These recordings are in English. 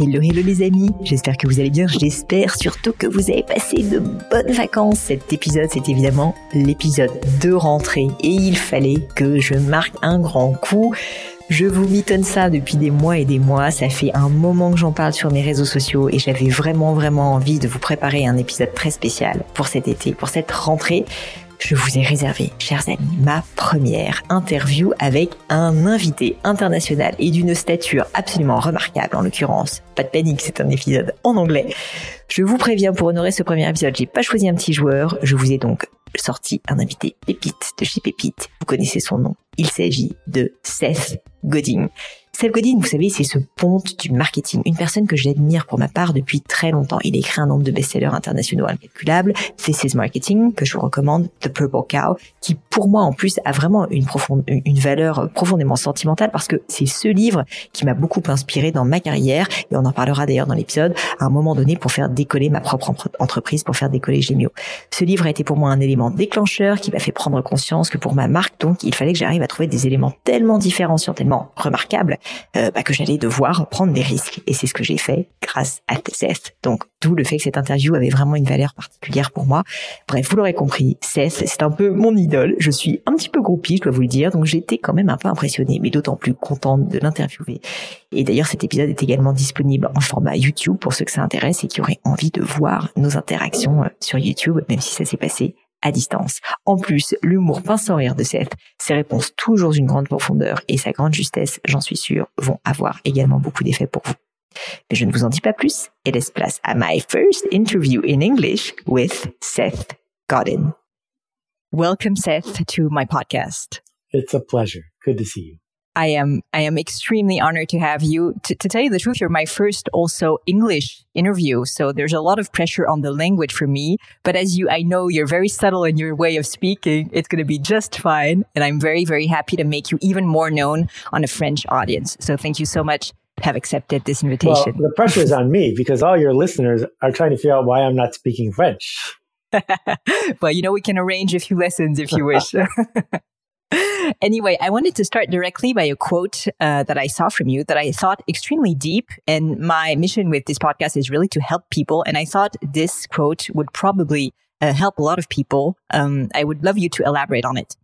Hello, hello les amis, j'espère que vous allez bien, j'espère surtout que vous avez passé de bonnes vacances. Cet épisode, c'est évidemment l'épisode de rentrée. Et il fallait que je marque un grand coup. Je vous mitonne ça depuis des mois et des mois, ça fait un moment que j'en parle sur mes réseaux sociaux et j'avais vraiment vraiment envie de vous préparer un épisode très spécial pour cet été, pour cette rentrée je vous ai réservé, chers amis, ma première interview avec un invité international et d'une stature absolument remarquable en l'occurrence. Pas de panique, c'est un épisode en anglais. Je vous préviens, pour honorer ce premier épisode, j'ai pas choisi un petit joueur, je vous ai donc sorti un invité pépite de chez Pépite. Vous connaissez son nom. Il s'agit de Seth Godin. Seth Godin, vous savez, c'est ce ponte du marketing, une personne que j'admire pour ma part depuis très longtemps. Il a écrit un nombre de best-sellers internationaux incalculables, This is Marketing, que je vous recommande, The Purple Cow, qui pour moi en plus a vraiment une, profonde, une valeur profondément sentimentale parce que c'est ce livre qui m'a beaucoup inspiré dans ma carrière, et on en parlera d'ailleurs dans l'épisode, à un moment donné pour faire décoller ma propre entreprise, pour faire décoller Gémio. Ce livre a été pour moi un élément déclencheur qui m'a fait prendre conscience que pour ma marque, donc, il fallait que j'arrive à trouver des éléments tellement différenciants, tellement remarquables, euh, bah, que j'allais devoir prendre des risques. Et c'est ce que j'ai fait grâce à Seth. Donc, tout le fait que cette interview avait vraiment une valeur particulière pour moi. Bref, vous l'aurez compris, Seth, c'est un peu mon idole. Je suis un petit peu groupie, je dois vous le dire. Donc, j'étais quand même un peu impressionnée, mais d'autant plus contente de l'interviewer. Et d'ailleurs, cet épisode est également disponible en format YouTube pour ceux que ça intéresse et qui auraient envie de voir nos interactions euh, sur YouTube, même si ça s'est passé à distance. En plus, l'humour pince rire de Seth, ses réponses toujours d'une grande profondeur et sa grande justesse, j'en suis sûr, vont avoir également beaucoup d'effets pour vous. Mais je ne vous en dis pas plus et laisse place à my first interview in English with Seth Godin. Welcome, Seth, to my podcast. It's a pleasure. Good to see you. I am I am extremely honored to have you. T- to tell you the truth, you're my first also English interview, so there's a lot of pressure on the language for me. But as you, I know you're very subtle in your way of speaking. It's going to be just fine, and I'm very very happy to make you even more known on a French audience. So thank you so much. Have accepted this invitation. Well, the pressure is on me because all your listeners are trying to figure out why I'm not speaking French. well, you know, we can arrange a few lessons if you wish. anyway, I wanted to start directly by a quote uh, that I saw from you that I thought extremely deep. And my mission with this podcast is really to help people. And I thought this quote would probably uh, help a lot of people. Um, I would love you to elaborate on it.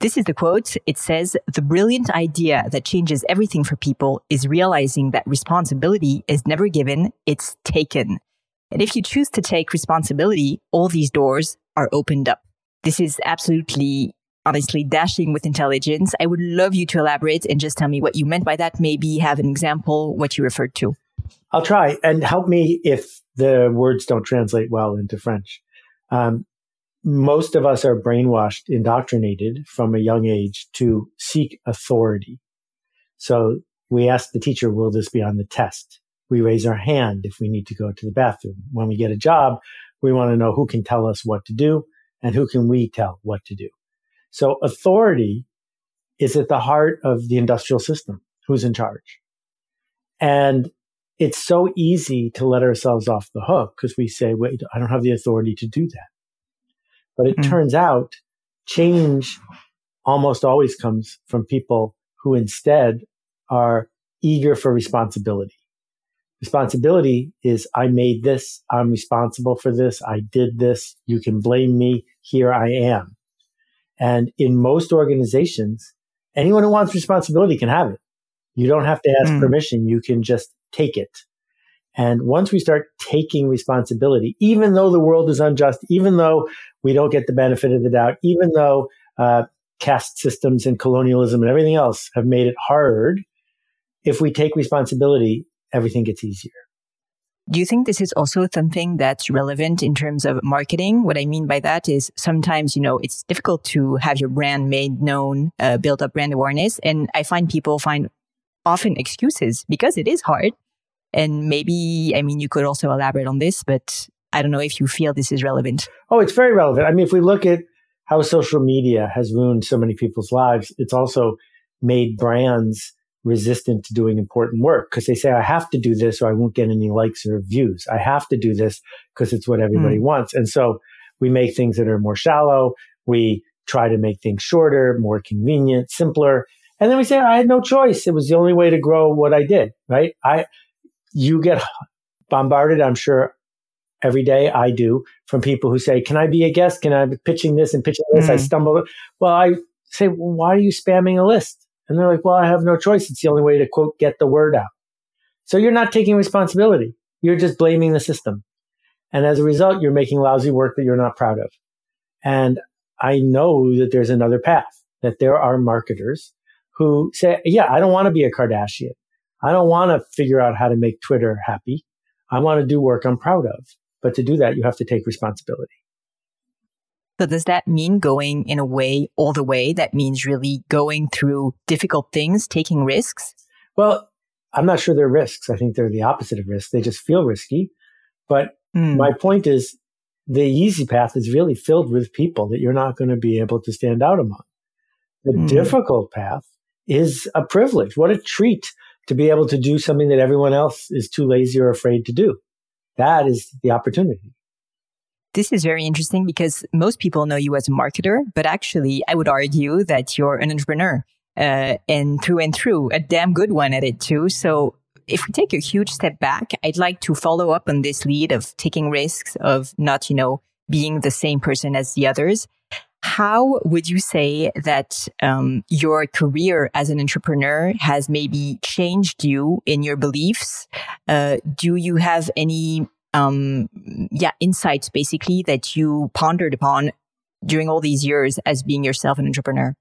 This is the quote. It says, the brilliant idea that changes everything for people is realizing that responsibility is never given, it's taken. And if you choose to take responsibility, all these doors are opened up. This is absolutely honestly dashing with intelligence. I would love you to elaborate and just tell me what you meant by that. Maybe have an example, what you referred to. I'll try and help me if the words don't translate well into French. Um, most of us are brainwashed, indoctrinated from a young age to seek authority. So we ask the teacher, will this be on the test? We raise our hand if we need to go to the bathroom. When we get a job, we want to know who can tell us what to do and who can we tell what to do. So authority is at the heart of the industrial system. Who's in charge? And it's so easy to let ourselves off the hook because we say, wait, I don't have the authority to do that. But it mm. turns out change almost always comes from people who instead are eager for responsibility. Responsibility is I made this. I'm responsible for this. I did this. You can blame me. Here I am. And in most organizations, anyone who wants responsibility can have it. You don't have to ask mm. permission. You can just take it. And once we start taking responsibility, even though the world is unjust, even though we don't get the benefit of the doubt, even though uh, caste systems and colonialism and everything else have made it hard, if we take responsibility, everything gets easier. Do you think this is also something that's relevant in terms of marketing? What I mean by that is sometimes, you know, it's difficult to have your brand made known, uh, build up brand awareness. And I find people find often excuses because it is hard. And maybe, I mean, you could also elaborate on this, but I don't know if you feel this is relevant. Oh, it's very relevant. I mean, if we look at how social media has ruined so many people's lives, it's also made brands resistant to doing important work because they say, I have to do this or I won't get any likes or views. I have to do this because it's what everybody mm. wants. And so we make things that are more shallow. We try to make things shorter, more convenient, simpler. And then we say, I had no choice. It was the only way to grow what I did, right? I, you get bombarded, I'm sure every day I do from people who say, can I be a guest? Can I be pitching this and pitching this? Mm. I stumble. Well, I say, well, why are you spamming a list? And they're like, well, I have no choice. It's the only way to quote, get the word out. So you're not taking responsibility. You're just blaming the system. And as a result, you're making lousy work that you're not proud of. And I know that there's another path, that there are marketers who say, yeah, I don't want to be a Kardashian. I don't want to figure out how to make Twitter happy. I want to do work I'm proud of. But to do that, you have to take responsibility. So does that mean going in a way all the way? That means really going through difficult things, taking risks? Well, I'm not sure they're risks. I think they're the opposite of risks. They just feel risky. But mm. my point is the easy path is really filled with people that you're not going to be able to stand out among. The mm. difficult path is a privilege. What a treat to be able to do something that everyone else is too lazy or afraid to do. That is the opportunity. This is very interesting because most people know you as a marketer, but actually, I would argue that you're an entrepreneur uh, and through and through, a damn good one at it too. So, if we take a huge step back, I'd like to follow up on this lead of taking risks, of not, you know, being the same person as the others. How would you say that um, your career as an entrepreneur has maybe changed you in your beliefs? Uh, do you have any um, yeah, insights basically that you pondered upon during all these years as being yourself an entrepreneur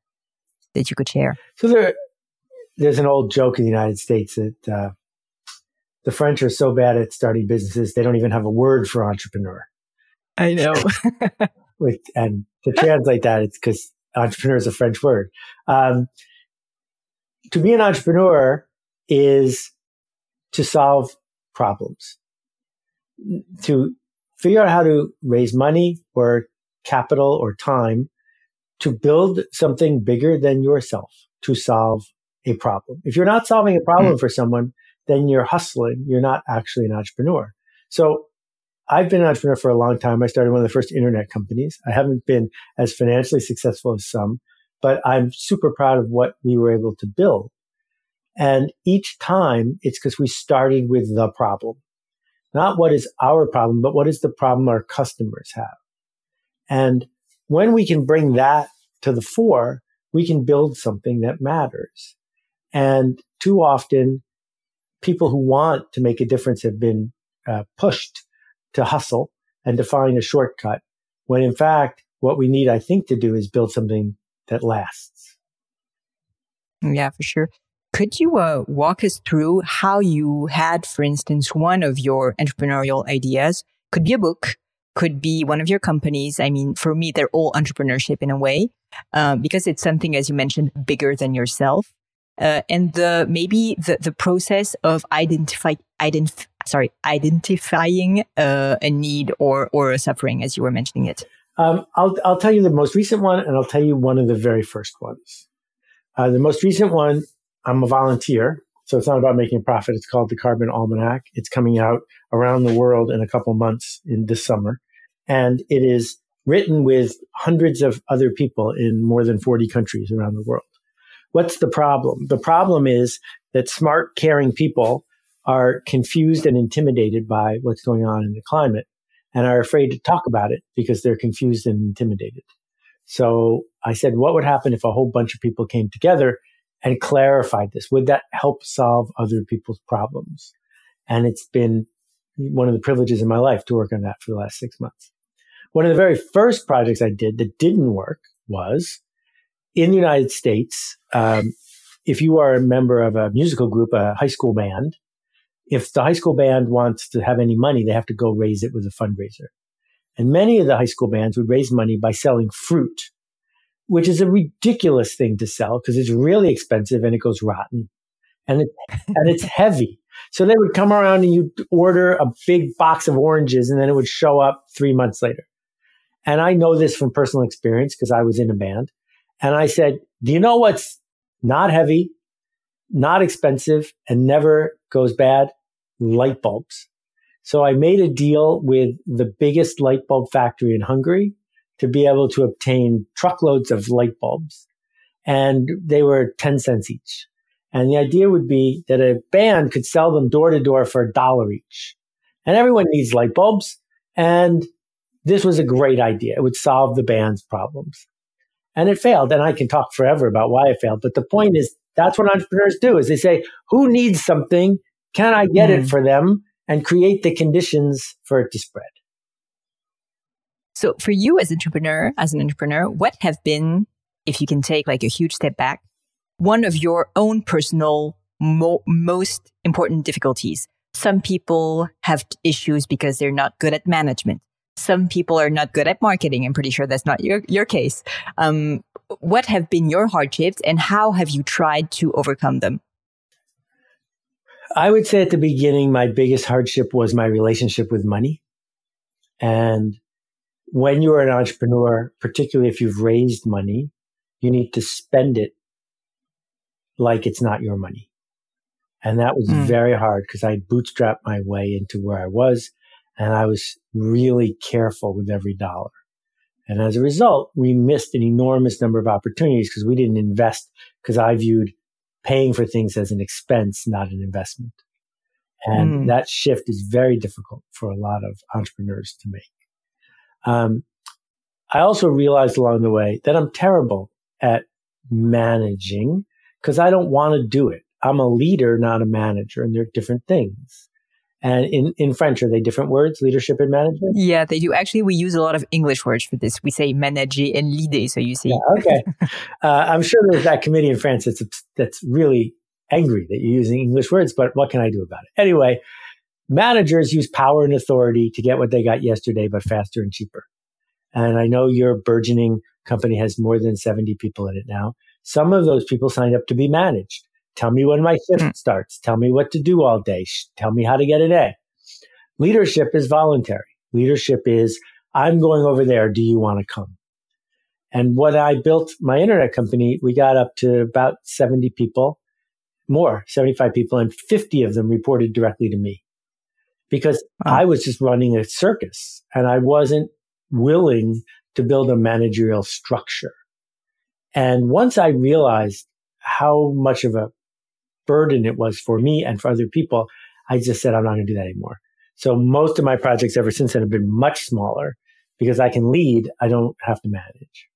that you could share? So there, there's an old joke in the United States that uh, the French are so bad at starting businesses they don't even have a word for entrepreneur. I know. With, and to translate that, it's because entrepreneur is a French word. Um, to be an entrepreneur is to solve problems to figure out how to raise money or capital or time to build something bigger than yourself to solve a problem. If you're not solving a problem mm. for someone, then you're hustling. You're not actually an entrepreneur. So I've been an entrepreneur for a long time. I started one of the first internet companies. I haven't been as financially successful as some, but I'm super proud of what we were able to build. And each time it's because we started with the problem not what is our problem, but what is the problem our customers have. And when we can bring that to the fore, we can build something that matters. And too often, people who want to make a difference have been uh, pushed to hustle and to find a shortcut, when in fact, what we need, I think, to do is build something that lasts. Yeah, for sure. Could you uh, walk us through how you had, for instance, one of your entrepreneurial ideas? Could be a book, could be one of your companies. I mean, for me, they're all entrepreneurship in a way, uh, because it's something, as you mentioned, bigger than yourself. Uh, and the maybe the, the process of identify identif- sorry identifying uh, a need or or a suffering as you were mentioning it. Um, I'll I'll tell you the most recent one, and I'll tell you one of the very first ones. Uh, the most recent one I'm a volunteer. So it's not about making a profit. It's called the Carbon Almanac. It's coming out around the world in a couple months in this summer. And it is written with hundreds of other people in more than 40 countries around the world. What's the problem? The problem is that smart, caring people are confused and intimidated by what's going on in the climate and are afraid to talk about it because they're confused and intimidated. So I said, what would happen if a whole bunch of people came together and clarified this? Would that help solve other people's problems? And it's been one of the privileges in my life to work on that for the last six months. One of the very first projects I did that didn't work was in the United States. Um, if you are a member of a musical group, a high school band, if the high school band wants to have any money, they have to go raise it with a fundraiser. And many of the high school bands would raise money by selling fruit, which is a ridiculous thing to sell because it's really expensive and it goes rotten and it, and it's heavy. So they would come around and you'd order a big box of oranges and then it would show up three months later. And I know this from personal experience because I was in a band. And I said, do you know what's not heavy, not expensive, and never goes bad? Light bulbs. So I made a deal with the biggest light bulb factory in Hungary to be able to obtain truckloads of light bulbs. And they were 10 cents each. And the idea would be that a band could sell them door to door for a dollar each. And everyone needs light bulbs. And this was a great idea. It would solve the band's problems. And it failed. And I can talk forever about why it failed. But the point is that's what entrepreneurs do is they say, who needs something? Can I get mm. it for them and create the conditions for it to spread? So for you as entrepreneur, as an entrepreneur, what have been, if you can take like a huge step back, one of your own personal mo- most important difficulties. Some people have issues because they're not good at management. Some people are not good at marketing. I'm pretty sure that's not your, your case. Um, what have been your hardships and how have you tried to overcome them? I would say at the beginning, my biggest hardship was my relationship with money. And when you're an entrepreneur, particularly if you've raised money, you need to spend it like it's not your money. And that was mm. very hard because I bootstrapped my way into where I was and I was really careful with every dollar. And as a result, we missed an enormous number of opportunities because we didn't invest because I viewed paying for things as an expense, not an investment. And mm. that shift is very difficult for a lot of entrepreneurs to make. Um, I also realized along the way that I'm terrible at managing because I don't want to do it. I'm a leader, not a manager, and they're different things. And in, in French, are they different words, leadership and management? Yeah, they do. Actually, we use a lot of English words for this. We say manager and leader. So you see. Yeah, okay. uh, I'm sure there's that committee in France that's, that's really angry that you're using English words, but what can I do about it? Anyway, managers use power and authority to get what they got yesterday, but faster and cheaper. And I know your burgeoning company has more than 70 people in it now. Some of those people signed up to be managed. Tell me when my shift mm. starts. Tell me what to do all day. Tell me how to get an A. Leadership is voluntary. Leadership is, I'm going over there. Do you want to come? And when I built my internet company, we got up to about 70 people, more, 75 people, and 50 of them reported directly to me because wow. I was just running a circus and I wasn't willing to build a managerial structure. And once I realized how much of a burden it was for me and for other people, I just said, I'm not going to do that anymore. So most of my projects ever since then have been much smaller because I can lead. I don't have to manage.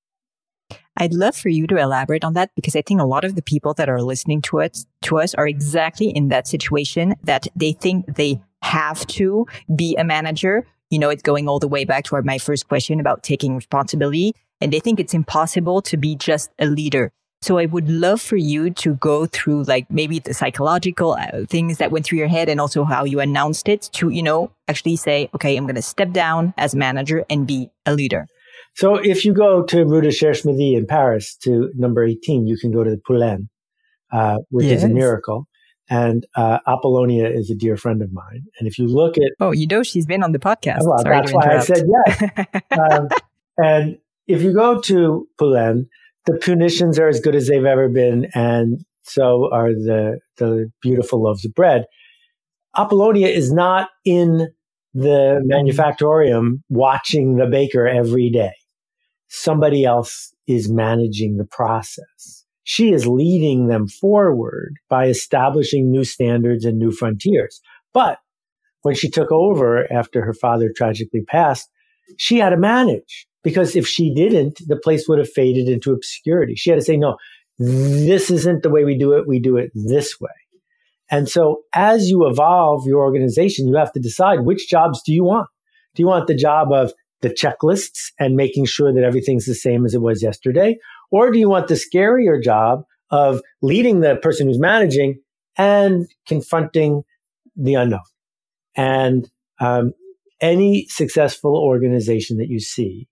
I'd love for you to elaborate on that because I think a lot of the people that are listening to us, to us are exactly in that situation that they think they have to be a manager. You know, it's going all the way back to my first question about taking responsibility and they think it's impossible to be just a leader. So I would love for you to go through like maybe the psychological uh, things that went through your head and also how you announced it to, you know, actually say, okay, I'm going to step down as manager and be a leader. So if you go to Rue de Cherche Midi in Paris to number 18, you can go to the Poilâne, uh, which yes. is a miracle. And uh, Apollonia is a dear friend of mine. And if you look at. Oh, you know, she's been on the podcast. Well, Sorry that's why I said yes. um, and if you go to Poilâne, the punitions are as good as they've ever been, and so are the the beautiful loaves of bread. Apollonia is not in the manufactorium watching the baker every day. Somebody else is managing the process. She is leading them forward by establishing new standards and new frontiers. But when she took over after her father tragically passed, she had to manage Because if she didn't, the place would have faded into obscurity. She had to say, no, this isn't the way we do it. We do it this way. And so as you evolve your organization, you have to decide which jobs do you want? Do you want the job of the checklists and making sure that everything's the same as it was yesterday? Or do you want the scarier job of leading the person who's managing and confronting the unknown? And um, any successful organization that you see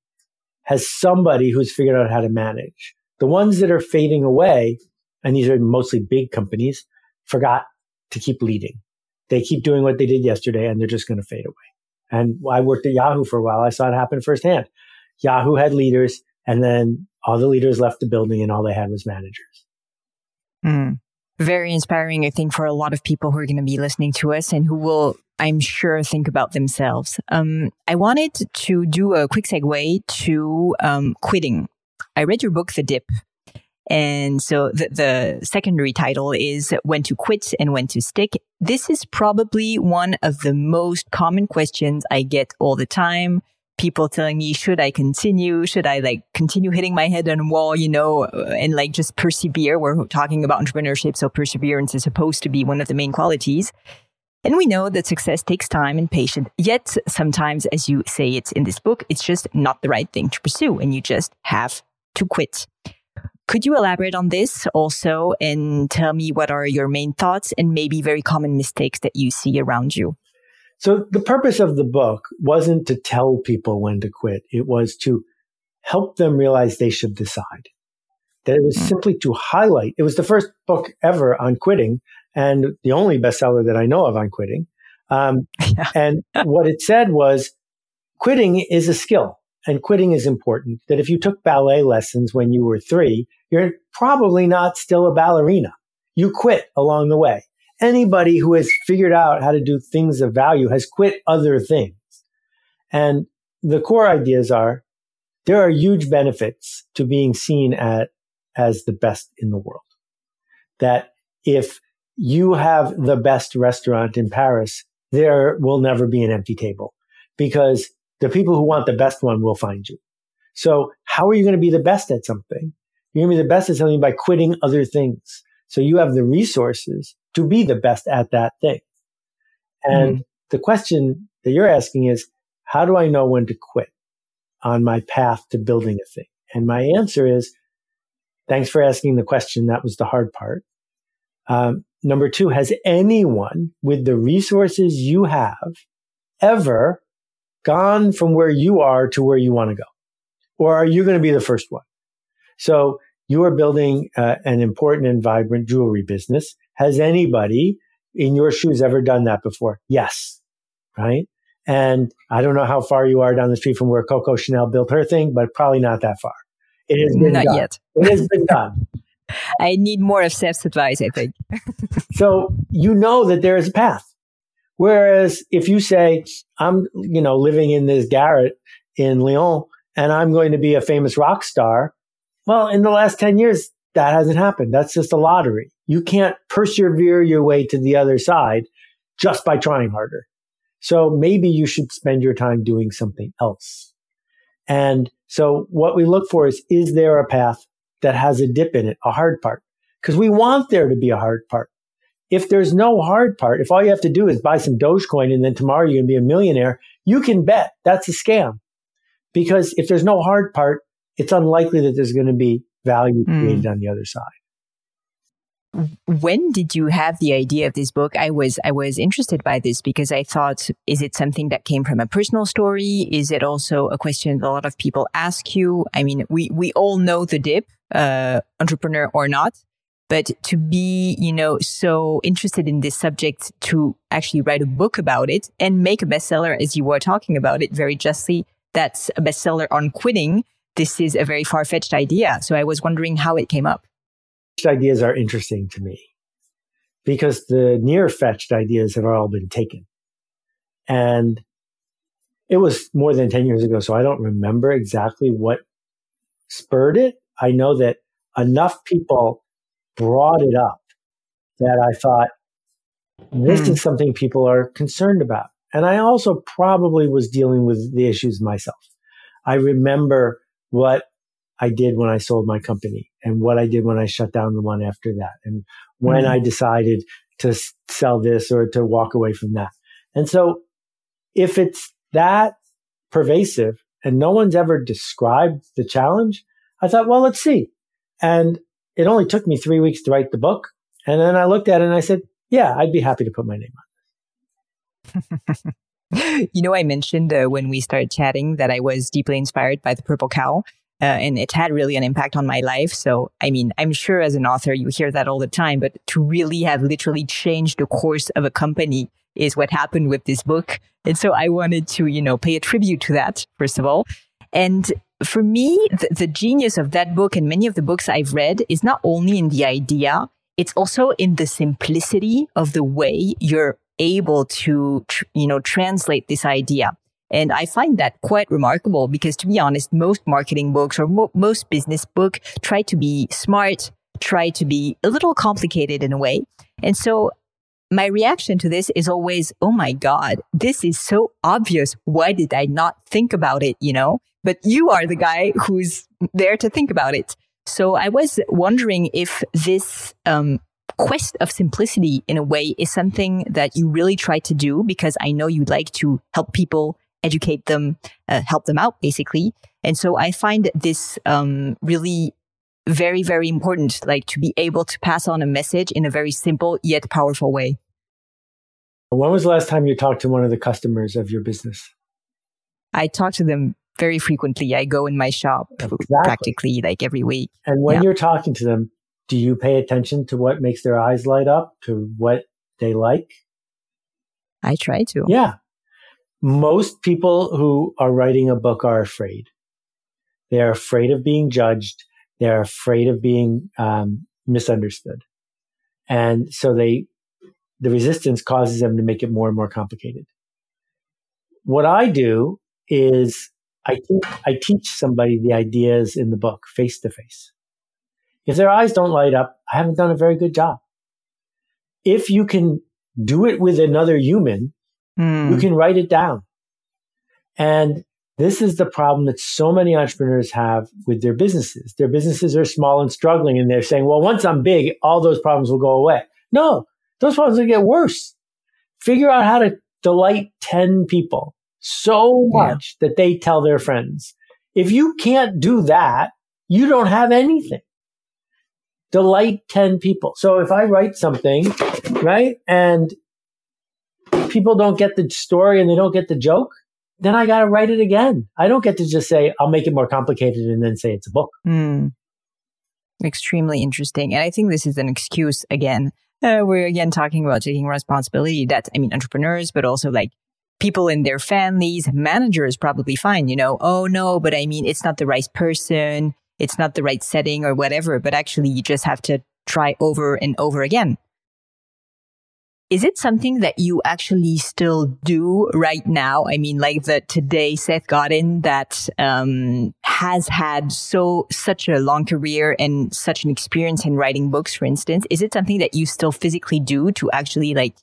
has somebody who's figured out how to manage. The ones that are fading away, and these are mostly big companies, forgot to keep leading. They keep doing what they did yesterday and they're just going to fade away. And I worked at Yahoo for a while. I saw it happen firsthand. Yahoo had leaders and then all the leaders left the building and all they had was managers. Mm. Very inspiring, I think, for a lot of people who are going to be listening to us and who will, I'm sure, think about themselves. Um, I wanted to do a quick segue to um, quitting. I read your book, The Dip, and so the, the, secondary title is When to Quit and When to Stick. This is probably one of the most common questions I get all the time. People telling me, should I continue? Should I like continue hitting my head on a wall, you know, uh, and like just persevere? We're talking about entrepreneurship. So perseverance is supposed to be one of the main qualities. And we know that success takes time and patience. Yet sometimes, as you say it's in this book, it's just not the right thing to pursue and you just have to quit. Could you elaborate on this also and tell me what are your main thoughts and maybe very common mistakes that you see around you? So the purpose of the book wasn't to tell people when to quit. It was to help them realize they should decide. That it was mm. simply to highlight. It was the first book ever on quitting and the only bestseller that I know of on quitting. Um, yeah. and what it said was quitting is a skill and quitting is important. That if you took ballet lessons when you were three, you're probably not still a ballerina. You quit along the way. Anybody who has figured out how to do things of value has quit other things. And the core ideas are there are huge benefits to being seen at as the best in the world. That if you have the best restaurant in Paris, there will never be an empty table because the people who want the best one will find you. So how are you going to be the best at something you're going to be the best at something by quitting other things. So you have the resources to be the best at that thing. And mm the question that you're asking is, how do I know when to quit on my path to building a thing? And my answer is, thanks for asking the question. That was the hard part. Um, number two, has anyone with the resources you have ever gone from where you are to where you want to go? Or are you going to be the first one? So you are building uh, an important and vibrant jewelry business. Has anybody in your shoes ever done that before? Yes. Right. And I don't know how far you are down the street from where Coco Chanel built her thing, but probably not that far. It has been not done. yet. It has been done. I need more of Seth's advice, I think. so you know that there is a path. Whereas if you say, I'm, you know, living in this garret in Lyon and I'm going to be a famous rock star, well, in the last 10 years, that hasn't happened. That's just a lottery. You can't persevere your way to the other side just by trying harder. So maybe you should spend your time doing something else. And so what we look for is, is there a path that has a dip in it, a hard part? Because we want there to be a hard part. If there's no hard part, if all you have to do is buy some Dogecoin and then tomorrow you're going to be a millionaire, you can bet that's a scam. Because if there's no hard part, it's unlikely that there's going to be value hmm. created mm. on the other side when did you have the idea of this book i was i was interested by this because i thought is it something that came from a personal story is it also a question that a lot of people ask you i mean we we all know the dip uh, entrepreneur or not but to be you know so interested in this subject to actually write a book about it and make a bestseller as you were talking about it very justly that's a bestseller on quitting this is a very far fetched idea. So I was wondering how it came up. Ideas are interesting to me because the near fetched ideas have all been taken. And it was more than 10 years ago. So I don't remember exactly what spurred it. I know that enough people brought it up that I thought this mm. is something people are concerned about. And I also probably was dealing with the issues myself. I remember what I did when I sold my company and what I did when I shut down the one after that and when mm-hmm. I decided to sell this or to walk away from that. And so if it's that pervasive and no one's ever described the challenge, I thought, well, let's see. And it only took me three weeks to write the book. And then I looked at it and I said, yeah, I'd be happy to put my name on you know, I mentioned uh, when we started chatting that I was deeply inspired by the purple cow. Uh, and it had really an impact on my life. So, I mean, I'm sure as an author, you hear that all the time, but to really have literally changed the course of a company is what happened with this book. And so I wanted to, you know, pay a tribute to that, first of all. And for me, the, the genius of that book and many of the books I've read is not only in the idea, it's also in the simplicity of the way you're able to, tr- you know, translate this idea. And I find that quite remarkable because to be honest, most marketing books or mo- most business book try to be smart, try to be a little complicated in a way. And so my reaction to this is always, Oh my God, this is so obvious. Why did I not think about it? You know, but you are the guy who's there to think about it. So I was wondering if this, um, quest of simplicity in a way is something that you really try to do because I know you like to help people educate them, uh, help them out, basically. And so I find this um, really very, very important, like to be able to pass on a message in a very simple yet powerful way. When was the last time you talked to one of the customers of your business? I talk to them very frequently. I go in my shop exactly. practically like every week. And when yeah. you're talking to them, do you pay attention to what makes their eyes light up, to what they like? I try to. Yeah most people who are writing a book are afraid. They're afraid of being judged. They're afraid of being um, misunderstood. And so they, the resistance causes them to make it more and more complicated. What I do is I, te- I teach somebody the ideas in the book face to face. If their eyes don't light up, I haven't done a very good job. If you can do it with another human, Mm. You can write it down. And this is the problem that so many entrepreneurs have with their businesses. Their businesses are small and struggling, and they're saying, well, once I'm big, all those problems will go away. No, those problems will get worse. Figure out how to delight 10 people so much yeah. that they tell their friends. If you can't do that, you don't have anything. Delight 10 people. So if I write something, right, and people don't get the story and they don't get the joke, then I got to write it again. I don't get to just say, I'll make it more complicated and then say it's a book. Mm. Extremely interesting. And I think this is an excuse again. Uh, we're again talking about taking responsibility that, I mean, entrepreneurs, but also like people in their families, managers probably fine, you know, oh no, but I mean, it's not the right person. It's not the right setting or whatever, but actually you just have to try over and over again. Is it something that you actually still do right now? I mean, like the today Seth Godin that um, has had so such a long career and such an experience in writing books, for instance. Is it something that you still physically do to actually like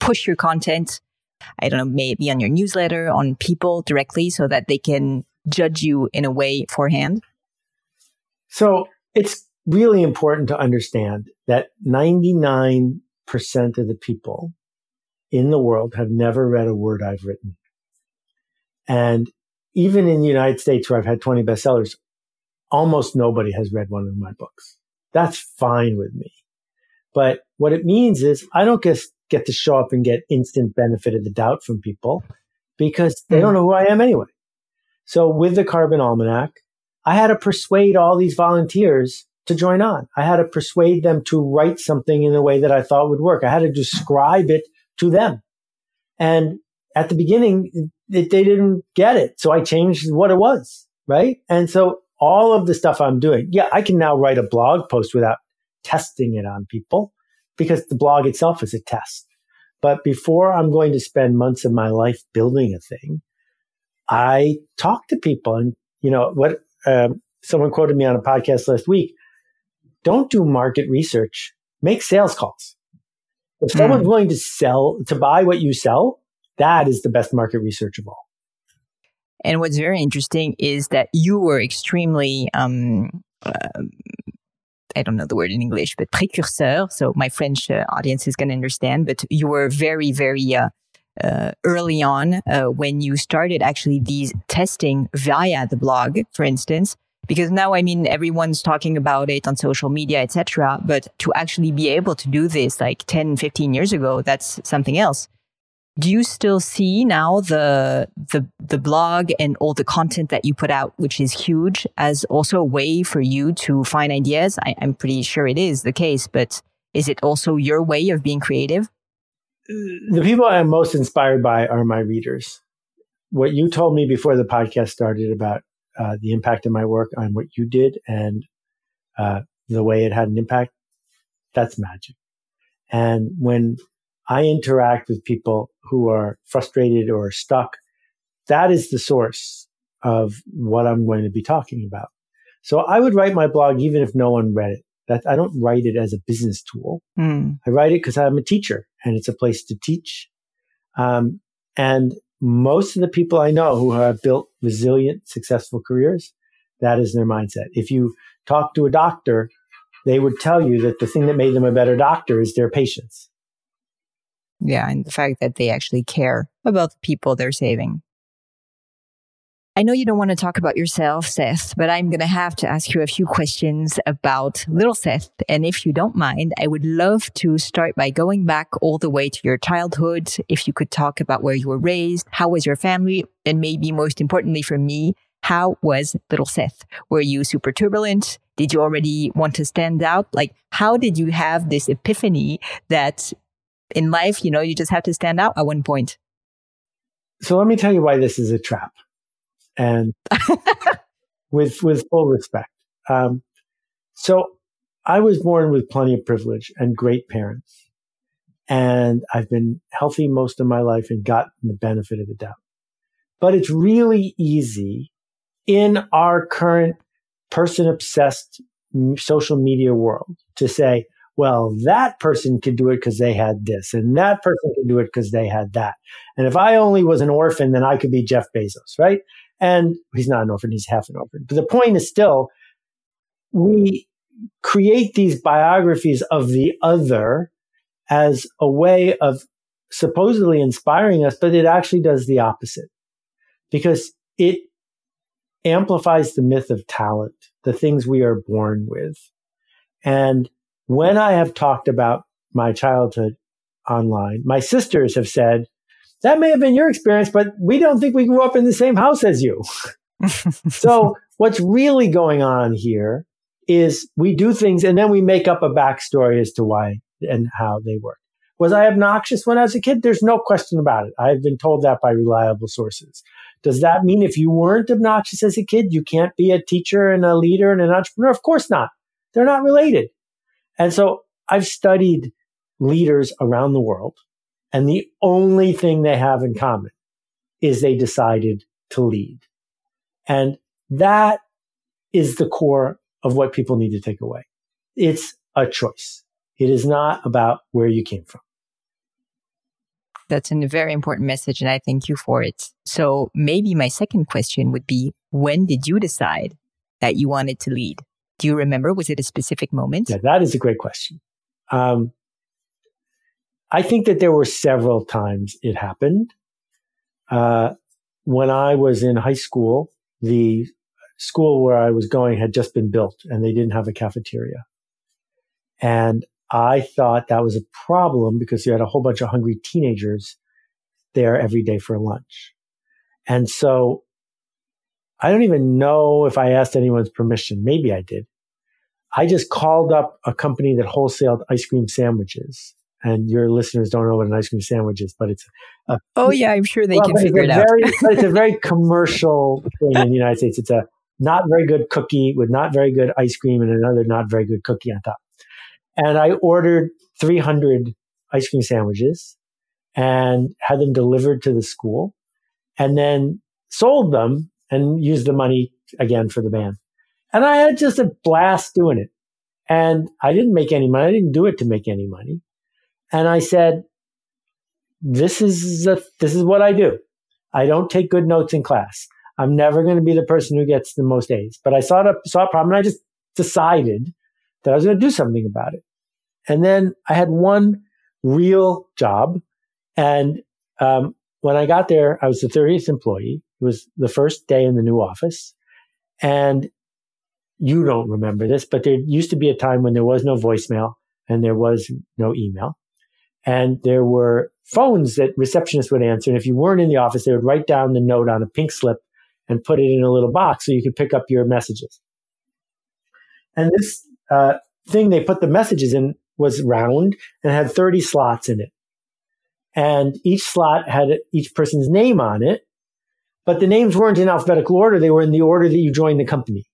push your content? I don't know, maybe on your newsletter, on people directly, so that they can judge you in a way beforehand. So it's really important to understand that 99 percent of the people in the world have never read a word I've written. And even in the United States, where I've had 20 bestsellers, almost nobody has read one of my books. That's fine with me. But what it means is I don't just get to show up and get instant benefit of the doubt from people because they hmm. don't know who I am anyway. So with the Carbon Almanac, I had to persuade all these volunteers to join on. I had to persuade them to write something in a way that I thought would work. I had to describe it to them. And at the beginning, it, they didn't get it. So I changed what it was. Right. And so all of the stuff I'm doing, yeah, I can now write a blog post without testing it on people because the blog itself is a test. But before I'm going to spend months of my life building a thing, I talk to people and, you know, what, um, someone quoted me on a podcast last week don't do market research. Make sales calls. If hmm. someone's willing to sell, to buy what you sell, that is the best market research of all. And what's very interesting is that you were extremely, um, uh, I don't know the word in English, but précurseur. So my French uh, audience is going to understand, but you were very, very, uh, uh, early on uh, when you started actually these testing via the blog, for instance, because now I mean everyone's talking about it on social media, etc. But to actually be able to do this like 10, 15 years ago, that's something else. Do you still see now the the the blog and all the content that you put out, which is huge, as also a way for you to find ideas? I, I'm pretty sure it is the case, but is it also your way of being creative? The people I'm most inspired by are my readers. What you told me before the podcast started about uh, the impact of my work on what you did and uh, the way it had an impact, that's magic. And when I interact with people who are frustrated or stuck, that is the source of what I'm going to be talking about. So I would write my blog even if no one read it. That I don't write it as a business tool. Mm. I write it because I'm a teacher and it's a place to teach. Um, and most of the people I know who have built resilient, successful careers, that is their mindset. If you talk to a doctor, they would tell you that the thing that made them a better doctor is their patients. Yeah, and the fact that they actually care about the people they're saving. I know you don't want to talk about yourself, Seth, but I'm going to have to ask you a few questions about little Seth. And if you don't mind, I would love to start by going back all the way to your childhood. If you could talk about where you were raised, how was your family? And maybe most importantly for me, how was little Seth? Were you super turbulent? Did you already want to stand out? Like, how did you have this epiphany that in life, you know, you just have to stand out at one point? So let me tell you why this is a trap and with with full respect. Um, so I was born with plenty of privilege and great parents, and I've been healthy most of my life and gotten the benefit of the doubt. But it's really easy in our current person obsessed social media world to say, well, that person could do it because they had this, and that person could do it because they had that. And if I only was an orphan, then I could be Jeff Bezos, right? And he's not an orphan, he's half an orphan. But the point is still, we create these biographies of the other as a way of supposedly inspiring us, but it actually does the opposite because it amplifies the myth of talent, the things we are born with. And when I have talked about my childhood online, my sisters have said, that may have been your experience, but we don't think we grew up in the same house as you. so what's really going on here is we do things and then we make up a backstory as to why and how they work. Was I obnoxious when I was a kid? There's no question about it. I've been told that by reliable sources. Does that mean if you weren't obnoxious as a kid, you can't be a teacher and a leader and an entrepreneur? Of course not. They're not related. And so I've studied leaders around the world and the only thing they have in common is they decided to lead. And that is the core of what people need to take away. It's a choice. It is not about where you came from. That's a very important message, and I thank you for it. So, maybe my second question would be when did you decide that you wanted to lead? Do you remember? Was it a specific moment? Yeah, that is a great question. Um, I think that there were several times it happened. Uh, when I was in high school, the school where I was going had just been built and they didn't have a cafeteria. And I thought that was a problem because you had a whole bunch of hungry teenagers there every day for lunch. And so I don't even know if I asked anyone's permission. Maybe I did. I just called up a company that wholesaled ice cream sandwiches and your listeners don't know what an ice cream sandwich is, but it's a, oh yeah, I'm sure they well, can figure it out. Very, it's a very commercial thing in the United States. It's a not very good cookie with not very good ice cream and another not very good cookie on top. And I ordered 300 ice cream sandwiches and had them delivered to the school and then sold them and used the money again for the band. And I had just a blast doing it. And I didn't make any money. I didn't do it to make any money. And I said, this is, this is what I do. I don't take good notes in class. I'm never going to be the person who gets the most A's. But I saw a, saw a problem and I just decided that I was going to do something about it. And then I had one real job. And um, when I got there, I was the 30th employee. It was the first day in the new office. And you don't remember this, but there used to be a time when there was no voicemail and there was no email. And there were phones that receptionists would answer. And if you weren't in the office, they would write down the note on a pink slip and put it in a little box so you could pick up your messages. And this uh, thing they put the messages in was round and had 30 slots in it. And each slot had each person's name on it, but the names weren't in alphabetical order. They were in the order that you joined the company.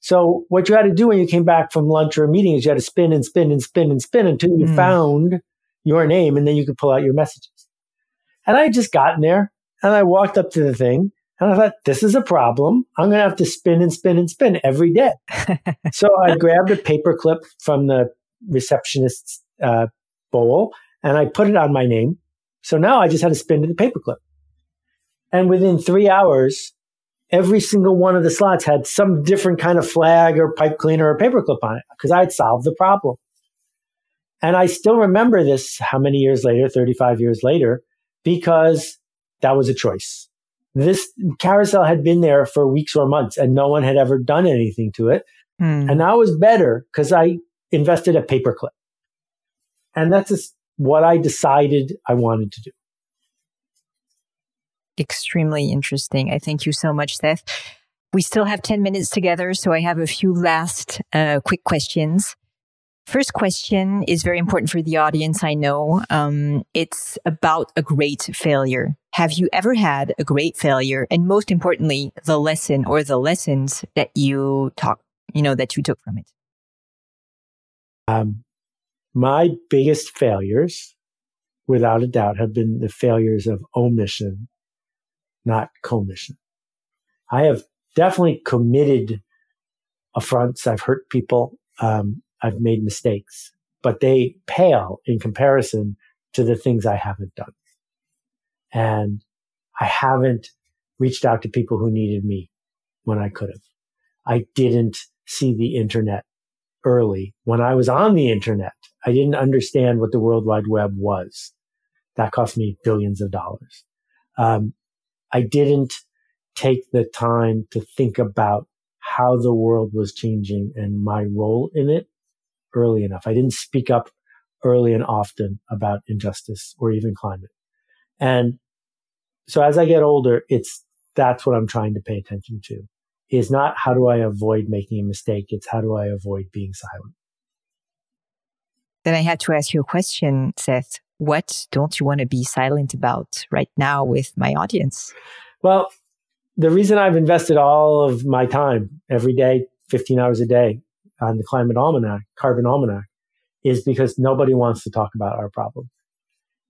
So what you had to do when you came back from lunch or a meeting is you had to spin and spin and spin and spin until you mm. found your name and then you could pull out your messages. And I had just gotten there and I walked up to the thing and I thought, this is a problem. I'm going to have to spin and spin and spin every day. so I grabbed a paper clip from the receptionist's uh, bowl and I put it on my name. So now I just had to spin to the paper clip. And within three hours, every single one of the slots had some different kind of flag or pipe cleaner or paper clip on it because I had solved the problem. And I still remember this how many years later, 35 years later, because that was a choice. This carousel had been there for weeks or months and no one had ever done anything to it. Hmm. And that was better because I invested a paperclip. And that's just what I decided I wanted to do. Extremely interesting. I thank you so much, Seth. We still have 10 minutes together, so I have a few last uh, quick questions. First question is very important for the audience. I know um, it's about a great failure. Have you ever had a great failure? And most importantly, the lesson or the lessons that you talk, you know, that you took from it. Um, my biggest failures, without a doubt, have been the failures of omission, not commission. I have definitely committed affronts. I've hurt people. Um, I've made mistakes, but they pale in comparison to the things I haven't done. And I haven't reached out to people who needed me when I could have. I didn't see the internet early. When I was on the internet, I didn't understand what the World Wide Web was. That cost me billions of dollars. Um, I didn't take the time to think about how the world was changing and my role in it early enough. I didn't speak up early and often about injustice or even climate. And so as I get older, it's, that's what I'm trying to pay attention to is not how do I avoid making a mistake? It's how do I avoid being silent? Then I had to ask you a question, Seth. What don't you want to be silent about right now with my audience? Well, the reason I've invested all of my time every day, 15 hours a day on the climate almanac, carbon almanac, is because nobody wants to talk about our problem.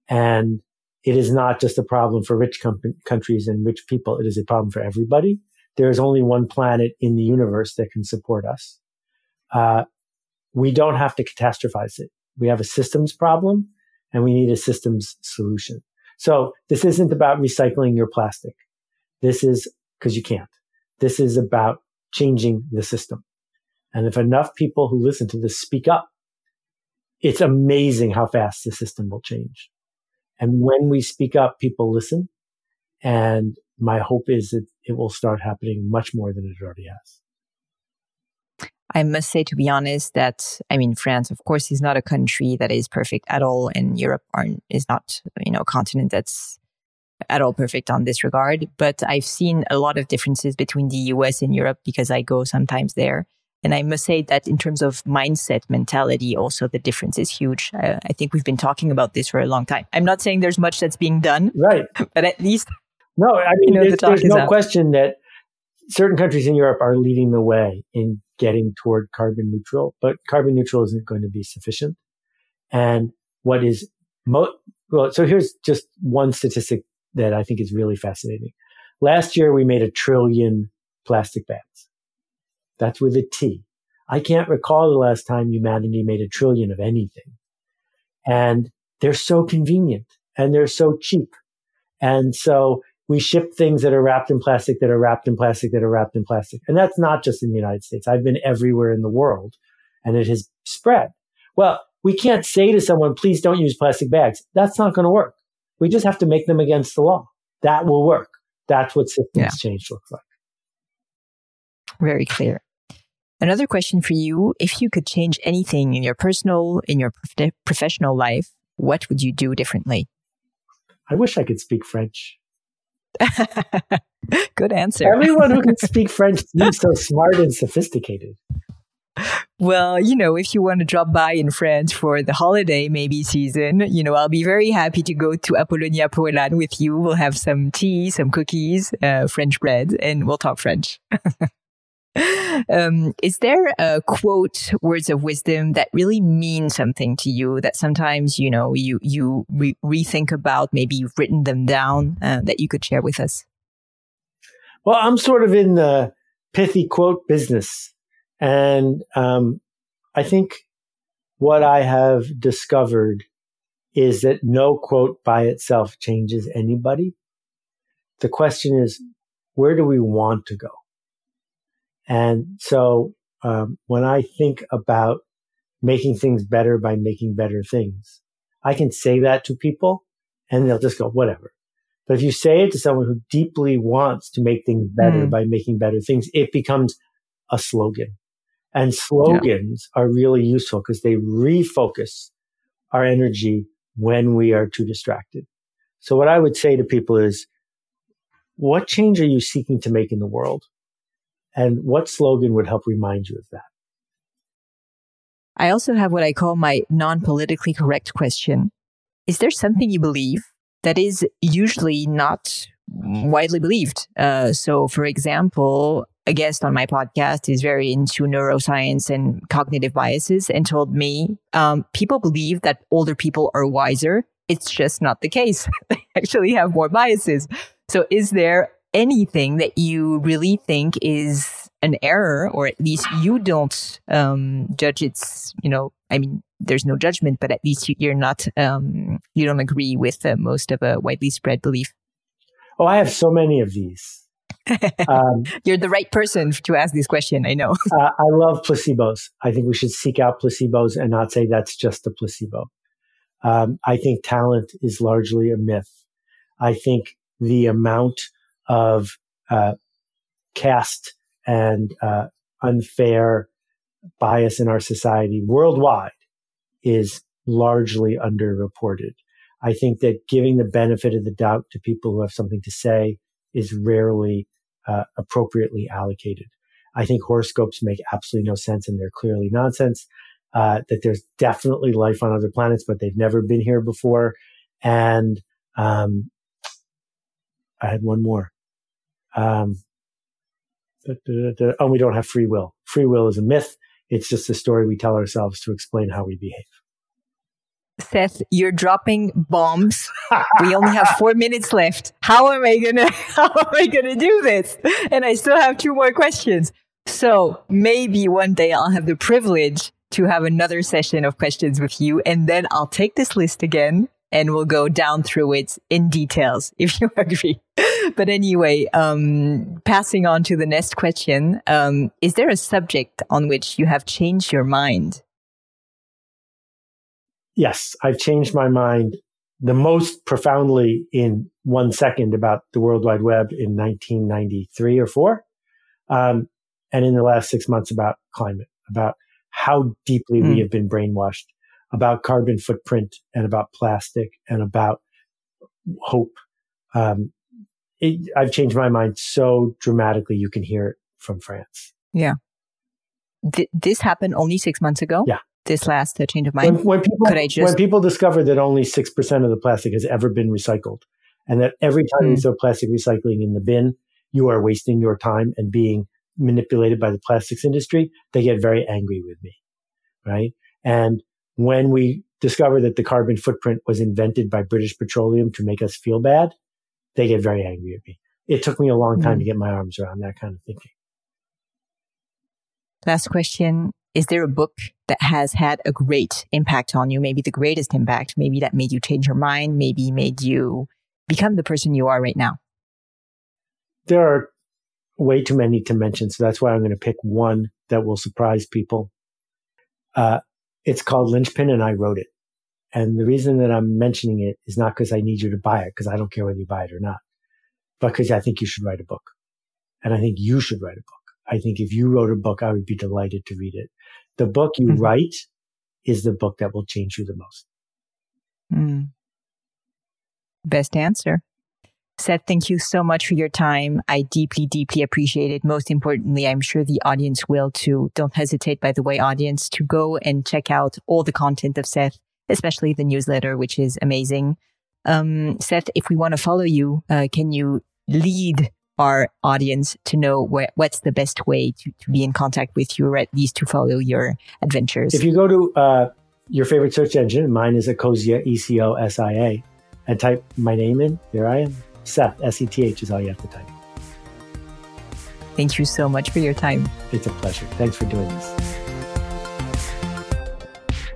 And it is not just a problem for rich com- countries and rich people. It is a problem for everybody. There is only one planet in the universe that can support us. Uh, we don't have to catastrophize it. We have a systems problem and we need a systems solution. So this isn't about recycling your plastic. This is because you can't. This is about changing the system. And if enough people who listen to this speak up, it's amazing how fast the system will change. And when we speak up, people listen. And my hope is that it will start happening much more than it already has. I must say, to be honest, that I mean, France, of course, is not a country that is perfect at all, and Europe is not, you know, a continent that's at all perfect on this regard. But I've seen a lot of differences between the US and Europe because I go sometimes there. And I must say that in terms of mindset mentality, also the difference is huge. Uh, I think we've been talking about this for a long time. I'm not saying there's much that's being done, right? But at least no, I mean, you know, there's, the there's no question that certain countries in Europe are leading the way in getting toward carbon neutral, but carbon neutral isn't going to be sufficient. And what is mo- well, so here's just one statistic that I think is really fascinating. Last year, we made a trillion plastic bags. That's with a T. I can't recall the last time humanity made a trillion of anything. And they're so convenient and they're so cheap. And so we ship things that are wrapped in plastic, that are wrapped in plastic, that are wrapped in plastic. And that's not just in the United States. I've been everywhere in the world and it has spread. Well, we can't say to someone, please don't use plastic bags. That's not going to work. We just have to make them against the law. That will work. That's what systems yeah. change looks like. Very clear. Another question for you. If you could change anything in your personal, in your prof- professional life, what would you do differently? I wish I could speak French. Good answer. Everyone who can speak French seems so smart and sophisticated. Well, you know, if you want to drop by in France for the holiday maybe season, you know, I'll be very happy to go to Apollonia Poilâne with you. We'll have some tea, some cookies, uh, French bread, and we'll talk French. um, is there a quote, words of wisdom that really mean something to you that sometimes, you know, you, you re- rethink about, maybe you've written them down uh, that you could share with us? Well, I'm sort of in the pithy quote business. And um, I think what I have discovered is that no quote by itself changes anybody. The question is, where do we want to go? And so um, when I think about making things better by making better things, I can say that to people and they'll just go, whatever. But if you say it to someone who deeply wants to make things better mm. by making better things, it becomes a slogan. And slogans yeah. are really useful because they refocus our energy when we are too distracted. So what I would say to people is, what change are you seeking to make in the world? And what slogan would help remind you of that? I also have what I call my non politically correct question. Is there something you believe that is usually not widely believed? Uh, so, for example, a guest on my podcast is very into neuroscience and cognitive biases and told me um, people believe that older people are wiser. It's just not the case. they actually have more biases. So, is there anything that you really think is an error, or at least you don't um, judge it's, you know, I mean, there's no judgment, but at least you, are not, um, you don't agree with uh, most of a widely spread belief. Oh, I have so many of these. Um, You're the right person to ask this question. I know. uh, I love placebos. I think we should seek out placebos and not say that's just a placebo. Um, I think talent is largely a myth. I think the amount of uh, caste and uh, unfair bias in our society worldwide is largely underreported. I think that giving the benefit of the doubt to people who have something to say is rarely uh, appropriately allocated. I think horoscopes make absolutely no sense and they're clearly nonsense. Uh, that there's definitely life on other planets, but they've never been here before. And um, I had one more. Um, oh, we don't have free will. Free will is a myth. It's just a story we tell ourselves to explain how we behave. Seth, you're dropping bombs. we only have four minutes left. How am I gonna, how am I gonna do this? And I still have two more questions. So maybe one day I'll have the privilege to have another session of questions with you. And then I'll take this list again and we'll go down through it in details if you agree. but anyway, um, passing on to the next question. Um, is there a subject on which you have changed your mind? Yes, I've changed my mind the most profoundly in one second about the World Wide Web in 1993 or four. Um, and in the last six months about climate, about how deeply mm. we hmm. have been brainwashed about carbon footprint and about plastic and about hope. Um, it, I've changed my mind so dramatically. You can hear it from France. Yeah. Th- this happened only six months ago. Yeah. This last uh, change of mind. When, when people, Could I just... when people discover that only 6% of the plastic has ever been recycled and that every time mm. you throw plastic recycling in the bin, you are wasting your time and being manipulated by the plastics industry, they get very angry with me. Right. And when we discover that the carbon footprint was invented by British Petroleum to make us feel bad, they get very angry at me. It took me a long time mm. to get my arms around that kind of thinking. Last question. Is there a book that has had a great impact on you? Maybe the greatest impact, maybe that made you change your mind, maybe made you become the person you are right now? there are way too many to mention. So that's why I'm going to pick one that will surprise people. Uh, it's called Linchpin and I wrote it. And the reason that I'm mentioning it is not because I need you to buy it, because I don't care whether you buy it or not, but because I think you should write a book. And I think you should write a book. I think if you wrote a book, I would be delighted to read it. The book you mm-hmm. write is the book that will change you the most. Mm. Best answer. Seth, thank you so much for your time. I deeply, deeply appreciate it. Most importantly, I'm sure the audience will too. Don't hesitate, by the way, audience, to go and check out all the content of Seth, especially the newsletter, which is amazing. Um, Seth, if we want to follow you, uh, can you lead our audience to know what's the best way to, to be in contact with you or at least to follow your adventures? If you go to uh, your favorite search engine, mine is Ecosia, E C O S I A, and type my name in, there I am. Seth, S E T H is all you have to type. Thank you so much for your time. It's a pleasure. Thanks for doing this.